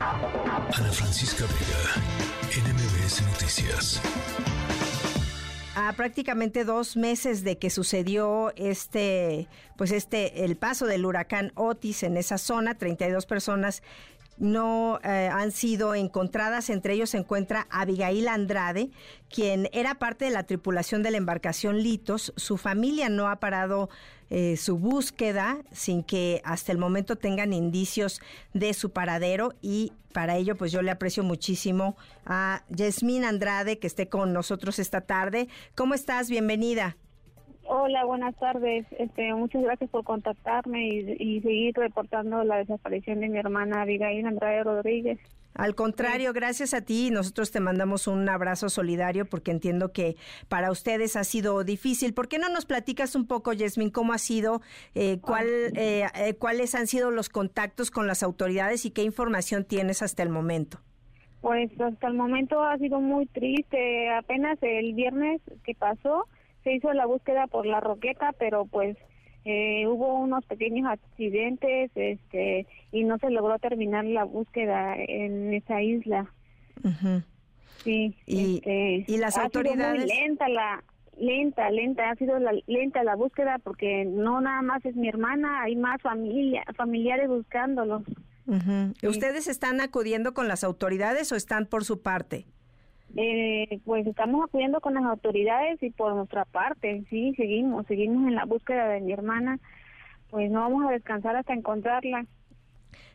Ana Francisca Vega, NMBS Noticias. A prácticamente dos meses de que sucedió este, pues este, el paso del huracán Otis en esa zona, 32 personas no eh, han sido encontradas. Entre ellos se encuentra Abigail Andrade, quien era parte de la tripulación de la embarcación Litos. Su familia no ha parado eh, su búsqueda sin que hasta el momento tengan indicios de su paradero y para ello pues yo le aprecio muchísimo a Yasmín Andrade que esté con nosotros esta tarde. ¿Cómo estás? Bienvenida. Hola, buenas tardes. Este, muchas gracias por contactarme y, seguir reportando la desaparición de mi hermana Abigail Andrade Rodríguez. Al contrario, gracias a ti. Nosotros te mandamos un abrazo solidario porque entiendo que para ustedes ha sido difícil. ¿Por qué no nos platicas un poco, Yasmin, cómo ha sido, eh, cuál, eh, eh, cuáles han sido los contactos con las autoridades y qué información tienes hasta el momento? Pues hasta el momento ha sido muy triste. Apenas el viernes que pasó, se hizo la búsqueda por la roqueta, pero pues eh, hubo unos pequeños accidentes este y no se logró terminar la búsqueda en esa isla. Sí, y, este, y las autoridades lenta la lenta, lenta, ha sido la, lenta la búsqueda porque no nada más es mi hermana, hay más familia, familiares buscándolos. ¿Ustedes están acudiendo con las autoridades o están por su parte? Eh, pues estamos acudiendo con las autoridades y por nuestra parte, sí, seguimos, seguimos en la búsqueda de mi hermana, pues no vamos a descansar hasta encontrarla.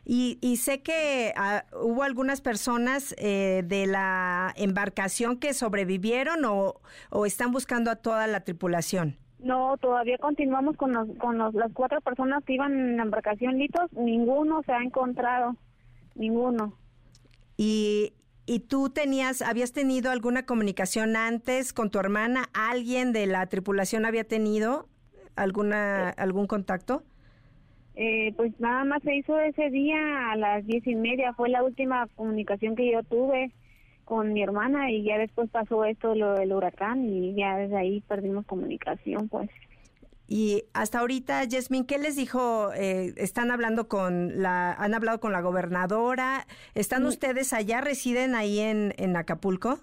Y, y sé que ah, hubo algunas personas eh, de la embarcación que sobrevivieron o, o, están buscando a toda la tripulación. No, todavía continuamos con, los, con los, las cuatro personas que iban en la embarcación Litos, ninguno se ha encontrado, ninguno. Y ¿Y tú tenías, habías tenido alguna comunicación antes con tu hermana? ¿Alguien de la tripulación había tenido alguna algún contacto? Eh, pues nada más se hizo ese día a las diez y media. Fue la última comunicación que yo tuve con mi hermana y ya después pasó esto, lo del huracán y ya desde ahí perdimos comunicación, pues. Y hasta ahorita, Yasmin, ¿qué les dijo? Eh, ¿Están hablando con la, han hablado con la gobernadora? ¿Están mm. ustedes allá, residen ahí en, en Acapulco?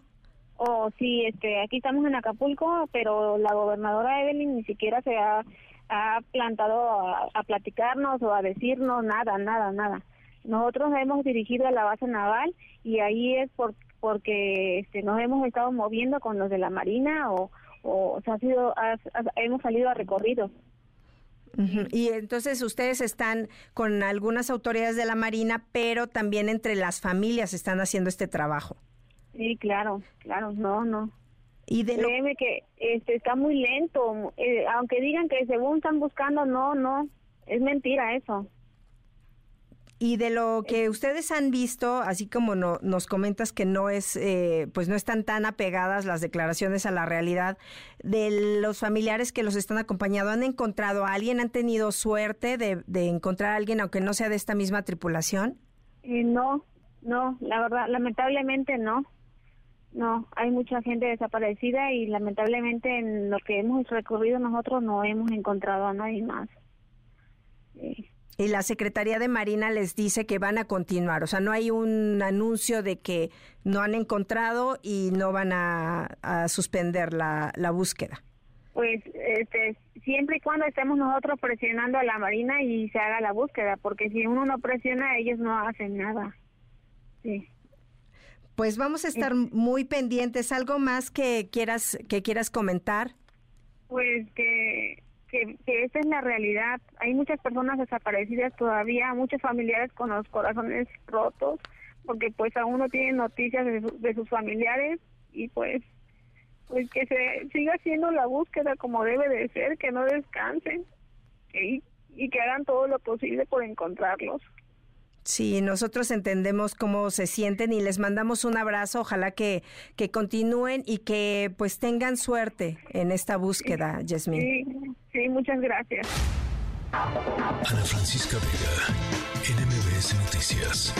Oh, sí, este, aquí estamos en Acapulco, pero la gobernadora Evelyn ni siquiera se ha, ha plantado a, a, platicarnos o a decirnos nada, nada, nada. Nosotros hemos dirigido a la base naval y ahí es por, porque este, nos hemos estado moviendo con los de la Marina o o, ha sido, hemos salido a recorrido. Y entonces ustedes están con algunas autoridades de la Marina, pero también entre las familias están haciendo este trabajo. Sí, claro, claro, no, no. Y de Créeme que este está muy lento, eh, aunque digan que según están buscando, no, no, es mentira eso. Y de lo que ustedes han visto, así como no, nos comentas que no es, eh, pues no están tan apegadas las declaraciones a la realidad, de los familiares que los están acompañando, ¿han encontrado a alguien? ¿Han tenido suerte de, encontrar a alguien, aunque no sea de esta misma tripulación? Eh, no, no, la verdad, lamentablemente no. No, hay mucha gente desaparecida y lamentablemente en lo que hemos recorrido nosotros no hemos encontrado a nadie más. Eh, y la Secretaría de Marina les dice que van a continuar. O sea, no hay un anuncio de que no han encontrado y no van a, suspender la, la, búsqueda. Pues este, siempre y cuando estemos nosotros presionando a la Marina y se haga la búsqueda, porque si uno no presiona, ellos no hacen nada. Sí. Pues vamos a estar muy pendientes. ¿Algo más que quieras que quieras comentar? Pues que que, que esa es la realidad. Hay muchas personas desaparecidas todavía, muchos familiares con los corazones rotos, porque pues aún no tienen noticias de, sus familiares y pues pues que se siga haciendo la búsqueda como debe de ser, que no descansen y, y que hagan todo lo posible por encontrarlos. Sí, nosotros entendemos cómo se sienten y les mandamos un abrazo. Ojalá que, que continúen y que pues tengan suerte en esta búsqueda, Yasmín. Sí, sí, muchas gracias. Ana Francisca Vega, NMBS Noticias.